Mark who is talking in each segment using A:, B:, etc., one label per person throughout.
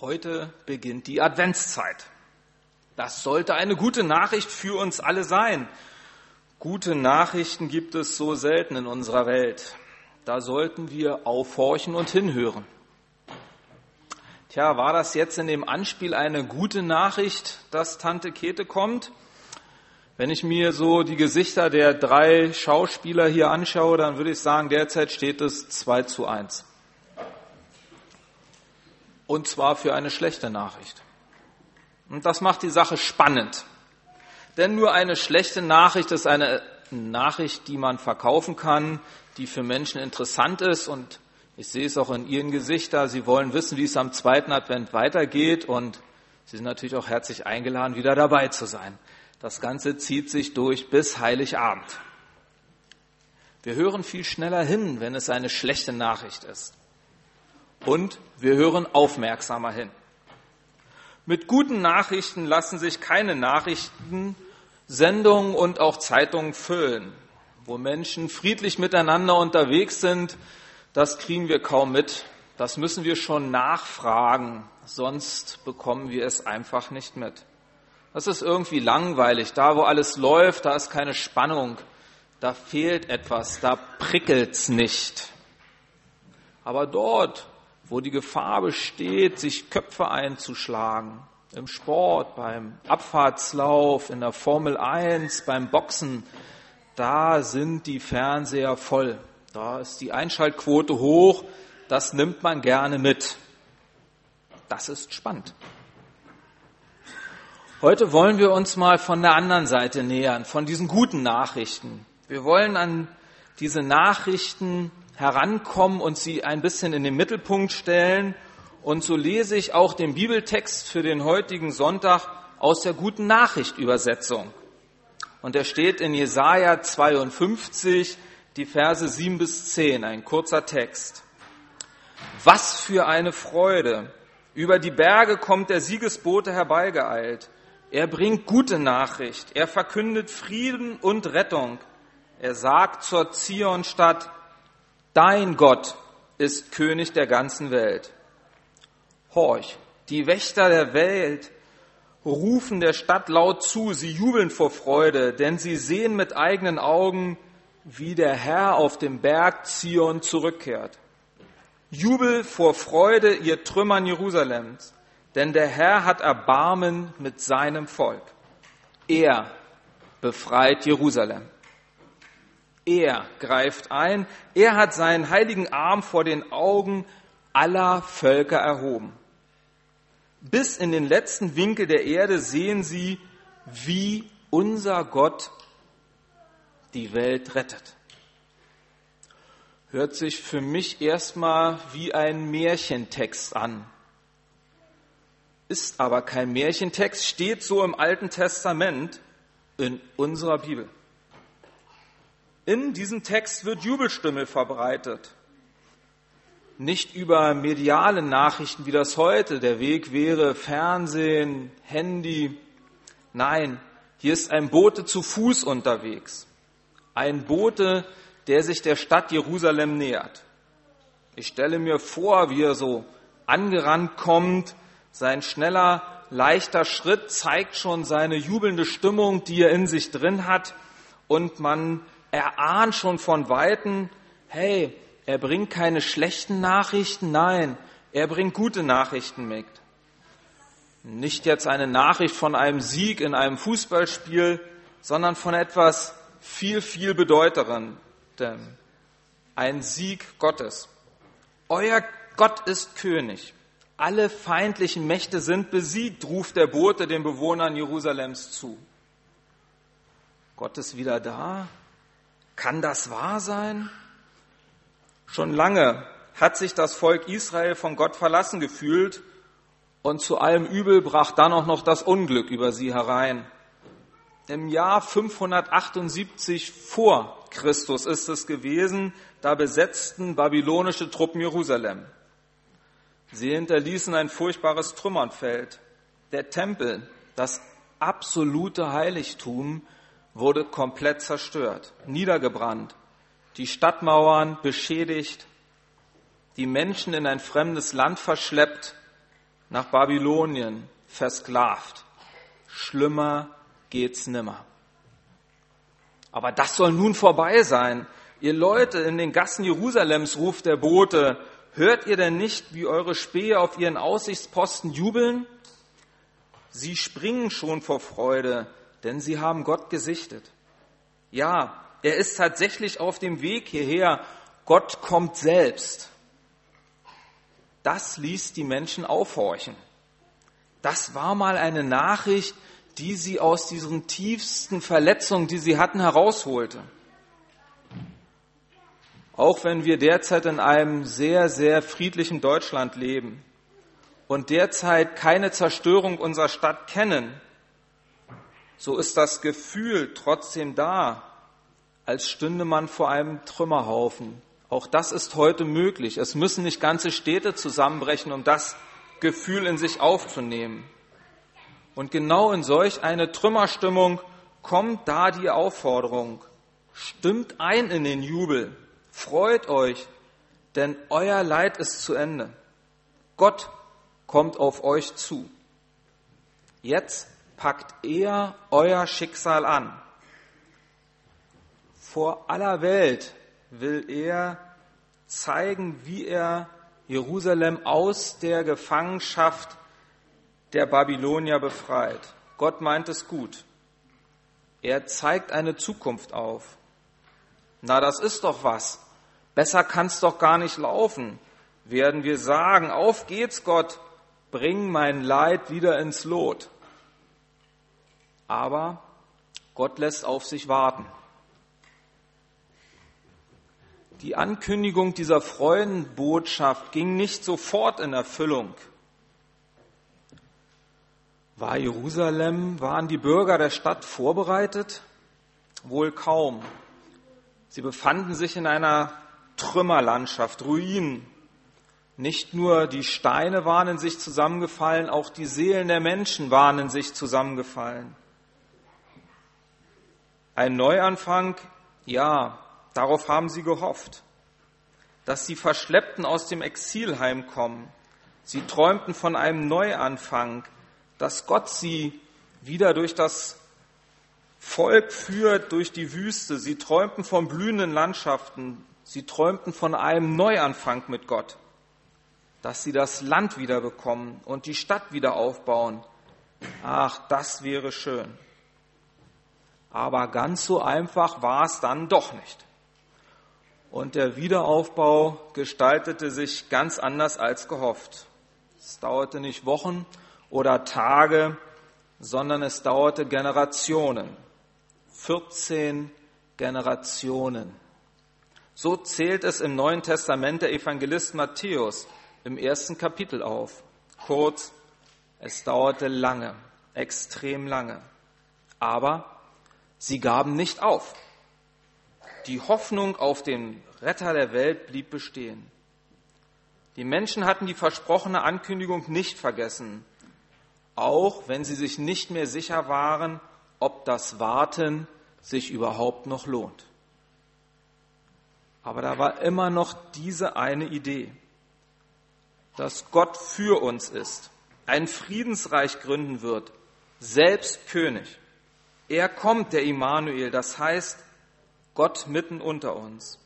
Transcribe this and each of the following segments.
A: Heute beginnt die Adventszeit. Das sollte eine gute Nachricht für uns alle sein. Gute Nachrichten gibt es so selten in unserer Welt. Da sollten wir aufhorchen und hinhören. Tja, war das jetzt in dem Anspiel eine gute Nachricht, dass Tante Käthe kommt? Wenn ich mir so die Gesichter der drei Schauspieler hier anschaue, dann würde ich sagen, derzeit steht es 2 zu 1. Und zwar für eine schlechte Nachricht. Und das macht die Sache spannend. Denn nur eine schlechte Nachricht ist eine Nachricht, die man verkaufen kann, die für Menschen interessant ist. Und ich sehe es auch in Ihren Gesichtern. Sie wollen wissen, wie es am zweiten Advent weitergeht. Und Sie sind natürlich auch herzlich eingeladen, wieder dabei zu sein. Das Ganze zieht sich durch bis Heiligabend. Wir hören viel schneller hin, wenn es eine schlechte Nachricht ist und wir hören aufmerksamer hin. Mit guten Nachrichten lassen sich keine Nachrichten, Sendungen und auch Zeitungen füllen. Wo Menschen friedlich miteinander unterwegs sind, das kriegen wir kaum mit. Das müssen wir schon nachfragen, sonst bekommen wir es einfach nicht mit. Das ist irgendwie langweilig. Da, wo alles läuft, da ist keine Spannung. Da fehlt etwas, da prickelt's nicht. Aber dort, wo die Gefahr besteht, sich Köpfe einzuschlagen. Im Sport, beim Abfahrtslauf, in der Formel 1, beim Boxen, da sind die Fernseher voll. Da ist die Einschaltquote hoch. Das nimmt man gerne mit. Das ist spannend. Heute wollen wir uns mal von der anderen Seite nähern, von diesen guten Nachrichten. Wir wollen an diese Nachrichten herankommen und sie ein bisschen in den Mittelpunkt stellen. Und so lese ich auch den Bibeltext für den heutigen Sonntag aus der Guten Nachricht Übersetzung. Und er steht in Jesaja 52, die Verse 7 bis 10, ein kurzer Text. Was für eine Freude! Über die Berge kommt der Siegesbote herbeigeeilt. Er bringt gute Nachricht. Er verkündet Frieden und Rettung. Er sagt zur Zionstadt, Dein Gott ist König der ganzen Welt. Horch, die Wächter der Welt rufen der Stadt laut zu, sie jubeln vor Freude, denn sie sehen mit eigenen Augen, wie der Herr auf dem Berg Zion zurückkehrt. Jubel vor Freude, ihr Trümmern Jerusalems, denn der Herr hat Erbarmen mit seinem Volk. Er befreit Jerusalem. Er greift ein. Er hat seinen heiligen Arm vor den Augen aller Völker erhoben. Bis in den letzten Winkel der Erde sehen sie, wie unser Gott die Welt rettet. Hört sich für mich erstmal wie ein Märchentext an. Ist aber kein Märchentext, steht so im Alten Testament in unserer Bibel. In diesem Text wird Jubelstimme verbreitet. Nicht über mediale Nachrichten wie das heute. Der Weg wäre Fernsehen, Handy. Nein, hier ist ein Bote zu Fuß unterwegs. Ein Bote, der sich der Stadt Jerusalem nähert. Ich stelle mir vor, wie er so angerannt kommt. Sein schneller, leichter Schritt zeigt schon seine jubelnde Stimmung, die er in sich drin hat. Und man er ahnt schon von Weitem, hey, er bringt keine schlechten Nachrichten, nein, er bringt gute Nachrichten mit. Nicht jetzt eine Nachricht von einem Sieg in einem Fußballspiel, sondern von etwas viel, viel bedeuterendem. Ein Sieg Gottes. Euer Gott ist König. Alle feindlichen Mächte sind besiegt, ruft der Bote den Bewohnern Jerusalems zu. Gott ist wieder da, kann das wahr sein? Schon lange hat sich das Volk Israel von Gott verlassen gefühlt und zu allem Übel brach dann auch noch das Unglück über sie herein. Im Jahr 578 vor Christus ist es gewesen, da besetzten babylonische Truppen Jerusalem. Sie hinterließen ein furchtbares Trümmernfeld. Der Tempel, das absolute Heiligtum, wurde komplett zerstört, niedergebrannt, die Stadtmauern beschädigt, die Menschen in ein fremdes Land verschleppt, nach Babylonien versklavt. Schlimmer geht's nimmer. Aber das soll nun vorbei sein. Ihr Leute in den Gassen Jerusalems ruft der Bote, hört ihr denn nicht, wie eure Spähe auf ihren Aussichtsposten jubeln? Sie springen schon vor Freude, denn sie haben Gott gesichtet. Ja, er ist tatsächlich auf dem Weg hierher. Gott kommt selbst. Das ließ die Menschen aufhorchen. Das war mal eine Nachricht, die sie aus diesen tiefsten Verletzungen, die sie hatten, herausholte. Auch wenn wir derzeit in einem sehr, sehr friedlichen Deutschland leben und derzeit keine Zerstörung unserer Stadt kennen, so ist das Gefühl trotzdem da, als stünde man vor einem Trümmerhaufen. Auch das ist heute möglich. Es müssen nicht ganze Städte zusammenbrechen, um das Gefühl in sich aufzunehmen. Und genau in solch eine Trümmerstimmung kommt da die Aufforderung, stimmt ein in den Jubel, freut euch, denn euer Leid ist zu Ende. Gott kommt auf euch zu. Jetzt packt er euer Schicksal an. Vor aller Welt will er zeigen, wie er Jerusalem aus der Gefangenschaft der Babylonier befreit. Gott meint es gut. Er zeigt eine Zukunft auf. Na, das ist doch was. Besser kann's doch gar nicht laufen. Werden wir sagen, auf geht's Gott, bring mein Leid wieder ins Lot. Aber Gott lässt auf sich warten. Die Ankündigung dieser Freudenbotschaft ging nicht sofort in Erfüllung. War Jerusalem, waren die Bürger der Stadt vorbereitet? Wohl kaum. Sie befanden sich in einer Trümmerlandschaft, Ruinen. Nicht nur die Steine waren in sich zusammengefallen, auch die Seelen der Menschen waren in sich zusammengefallen. Ein Neuanfang, ja, darauf haben sie gehofft, dass die Verschleppten aus dem Exil heimkommen. Sie träumten von einem Neuanfang, dass Gott sie wieder durch das Volk führt, durch die Wüste. Sie träumten von blühenden Landschaften. Sie träumten von einem Neuanfang mit Gott, dass sie das Land wieder bekommen und die Stadt wieder aufbauen. Ach, das wäre schön. Aber ganz so einfach war es dann doch nicht. Und der Wiederaufbau gestaltete sich ganz anders als gehofft. Es dauerte nicht Wochen, oder Tage, sondern es dauerte Generationen. 14 Generationen. So zählt es im Neuen Testament der Evangelist Matthäus im ersten Kapitel auf. Kurz, es dauerte lange, extrem lange. Aber sie gaben nicht auf. Die Hoffnung auf den Retter der Welt blieb bestehen. Die Menschen hatten die versprochene Ankündigung nicht vergessen auch wenn sie sich nicht mehr sicher waren, ob das Warten sich überhaupt noch lohnt. Aber da war immer noch diese eine Idee, dass Gott für uns ist, ein Friedensreich gründen wird, selbst König. Er kommt, der Immanuel, das heißt Gott mitten unter uns.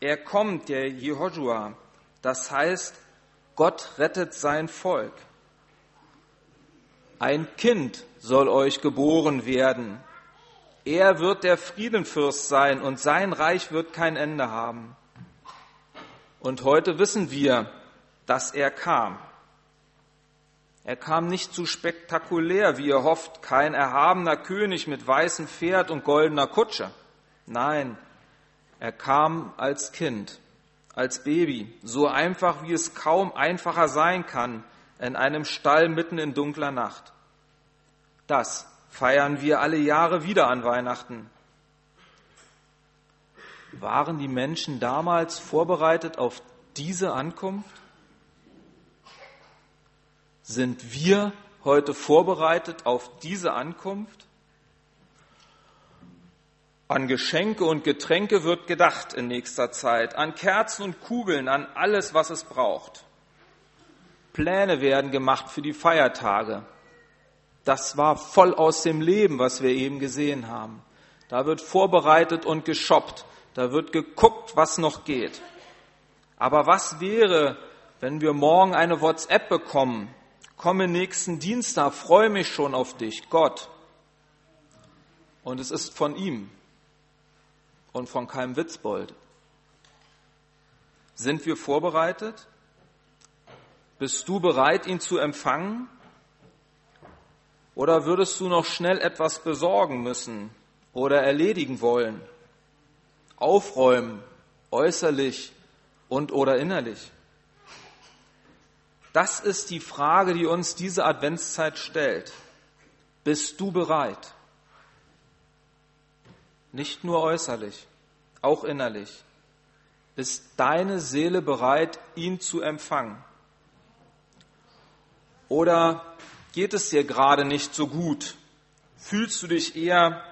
A: Er kommt, der Jehoshua, das heißt Gott rettet sein Volk. Ein Kind soll euch geboren werden. Er wird der Friedenfürst sein und sein Reich wird kein Ende haben. Und heute wissen wir, dass er kam. Er kam nicht zu spektakulär, wie ihr hofft, kein erhabener König mit weißem Pferd und goldener Kutsche. Nein, er kam als Kind, als Baby, so einfach, wie es kaum einfacher sein kann, in einem Stall mitten in dunkler Nacht. Das feiern wir alle Jahre wieder an Weihnachten. Waren die Menschen damals vorbereitet auf diese Ankunft? Sind wir heute vorbereitet auf diese Ankunft? An Geschenke und Getränke wird gedacht in nächster Zeit, an Kerzen und Kugeln, an alles, was es braucht. Pläne werden gemacht für die Feiertage. Das war voll aus dem Leben, was wir eben gesehen haben. Da wird vorbereitet und geshoppt. Da wird geguckt, was noch geht. Aber was wäre, wenn wir morgen eine WhatsApp bekommen? Komme nächsten Dienstag, freue mich schon auf dich, Gott. Und es ist von ihm und von keinem Witzbold. Sind wir vorbereitet? Bist du bereit, ihn zu empfangen? Oder würdest du noch schnell etwas besorgen müssen oder erledigen wollen? Aufräumen, äußerlich und oder innerlich? Das ist die Frage, die uns diese Adventszeit stellt. Bist du bereit? Nicht nur äußerlich, auch innerlich. Ist deine Seele bereit, ihn zu empfangen? Oder geht es dir gerade nicht so gut? Fühlst du dich eher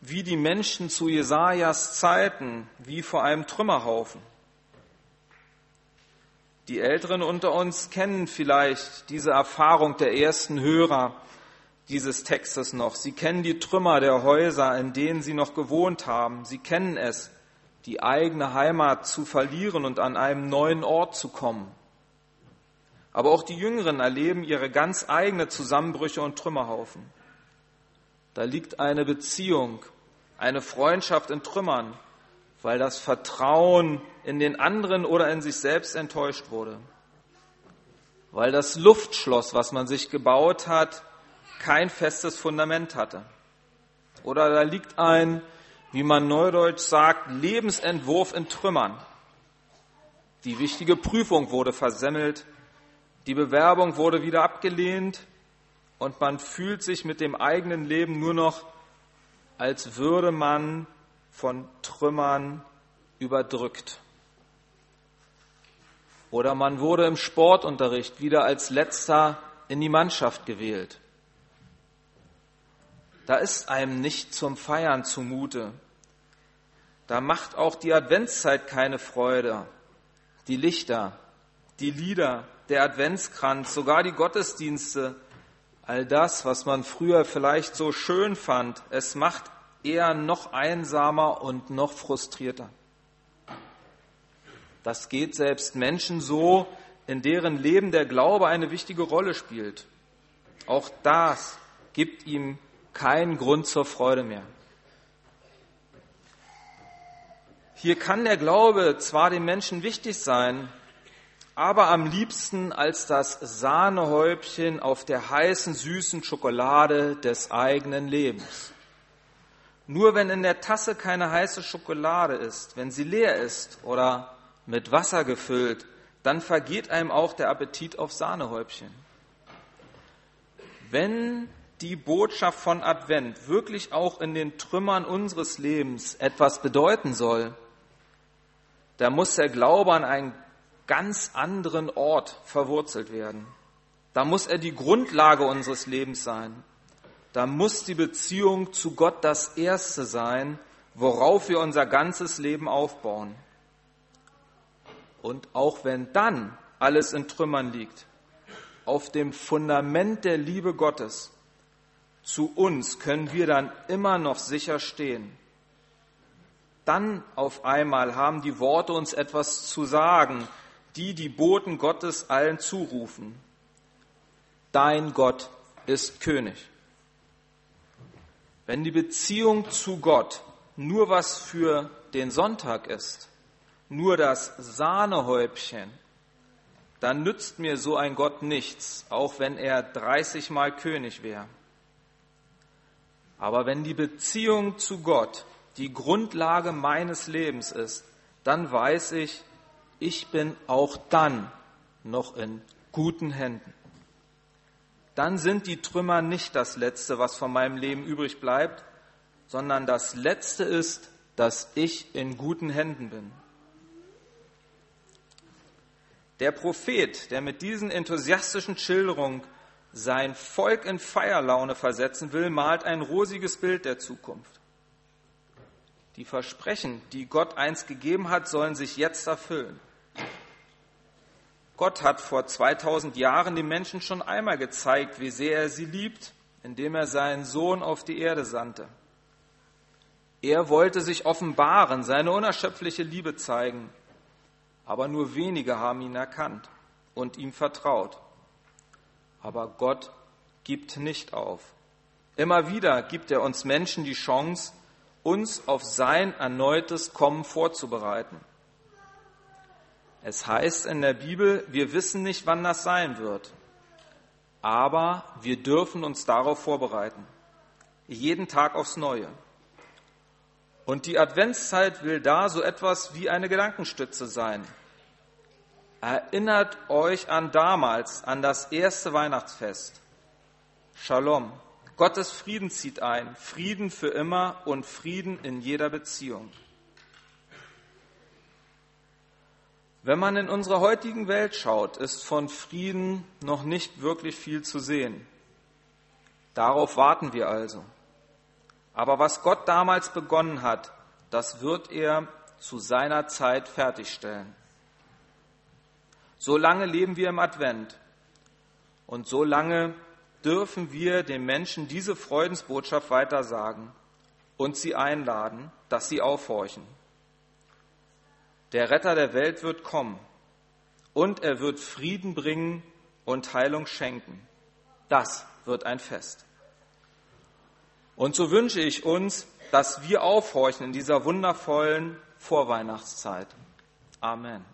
A: wie die Menschen zu Jesajas Zeiten, wie vor einem Trümmerhaufen? Die Älteren unter uns kennen vielleicht diese Erfahrung der ersten Hörer dieses Textes noch. Sie kennen die Trümmer der Häuser, in denen sie noch gewohnt haben. Sie kennen es, die eigene Heimat zu verlieren und an einem neuen Ort zu kommen. Aber auch die Jüngeren erleben ihre ganz eigene Zusammenbrüche und Trümmerhaufen. Da liegt eine Beziehung, eine Freundschaft in Trümmern, weil das Vertrauen in den anderen oder in sich selbst enttäuscht wurde. Weil das Luftschloss, was man sich gebaut hat, kein festes Fundament hatte. Oder da liegt ein, wie man neudeutsch sagt, Lebensentwurf in Trümmern. Die wichtige Prüfung wurde versemmelt die Bewerbung wurde wieder abgelehnt und man fühlt sich mit dem eigenen Leben nur noch, als würde man von Trümmern überdrückt. Oder man wurde im Sportunterricht wieder als letzter in die Mannschaft gewählt. Da ist einem nicht zum Feiern zumute. Da macht auch die Adventszeit keine Freude. Die Lichter, die Lieder, der Adventskranz, sogar die Gottesdienste, all das, was man früher vielleicht so schön fand, es macht eher noch einsamer und noch frustrierter. Das geht selbst Menschen so, in deren Leben der Glaube eine wichtige Rolle spielt. Auch das gibt ihm keinen Grund zur Freude mehr. Hier kann der Glaube zwar den Menschen wichtig sein, aber am liebsten als das Sahnehäubchen auf der heißen, süßen Schokolade des eigenen Lebens. Nur wenn in der Tasse keine heiße Schokolade ist, wenn sie leer ist oder mit Wasser gefüllt, dann vergeht einem auch der Appetit auf Sahnehäubchen. Wenn die Botschaft von Advent wirklich auch in den Trümmern unseres Lebens etwas bedeuten soll, da muss der Glaube an einen ganz anderen Ort verwurzelt werden. Da muss er die Grundlage unseres Lebens sein. Da muss die Beziehung zu Gott das Erste sein, worauf wir unser ganzes Leben aufbauen. Und auch wenn dann alles in Trümmern liegt, auf dem Fundament der Liebe Gottes, zu uns können wir dann immer noch sicher stehen. Dann auf einmal haben die Worte uns etwas zu sagen, die die Boten Gottes allen zurufen. Dein Gott ist König. Wenn die Beziehung zu Gott nur was für den Sonntag ist, nur das Sahnehäubchen, dann nützt mir so ein Gott nichts, auch wenn er 30 Mal König wäre. Aber wenn die Beziehung zu Gott die Grundlage meines Lebens ist, dann weiß ich, ich bin auch dann noch in guten Händen. Dann sind die Trümmer nicht das Letzte, was von meinem Leben übrig bleibt, sondern das Letzte ist, dass ich in guten Händen bin. Der Prophet, der mit diesen enthusiastischen Schilderungen sein Volk in Feierlaune versetzen will, malt ein rosiges Bild der Zukunft. Die Versprechen, die Gott einst gegeben hat, sollen sich jetzt erfüllen. Gott hat vor 2000 Jahren den Menschen schon einmal gezeigt, wie sehr er sie liebt, indem er seinen Sohn auf die Erde sandte. Er wollte sich offenbaren, seine unerschöpfliche Liebe zeigen, aber nur wenige haben ihn erkannt und ihm vertraut. Aber Gott gibt nicht auf. Immer wieder gibt er uns Menschen die Chance, uns auf sein erneutes Kommen vorzubereiten. Es heißt in der Bibel, wir wissen nicht, wann das sein wird, aber wir dürfen uns darauf vorbereiten. Jeden Tag aufs Neue. Und die Adventszeit will da so etwas wie eine Gedankenstütze sein. Erinnert euch an damals, an das erste Weihnachtsfest. Shalom. Gottes Frieden zieht ein. Frieden für immer und Frieden in jeder Beziehung. Wenn man in unsere heutigen Welt schaut, ist von Frieden noch nicht wirklich viel zu sehen. Darauf warten wir also. Aber was Gott damals begonnen hat, das wird er zu seiner Zeit fertigstellen. So lange leben wir im Advent und so lange dürfen wir den Menschen diese Freudensbotschaft weitersagen und sie einladen, dass sie aufhorchen. Der Retter der Welt wird kommen und er wird Frieden bringen und Heilung schenken. Das wird ein Fest. Und so wünsche ich uns, dass wir aufhorchen in dieser wundervollen Vorweihnachtszeit. Amen.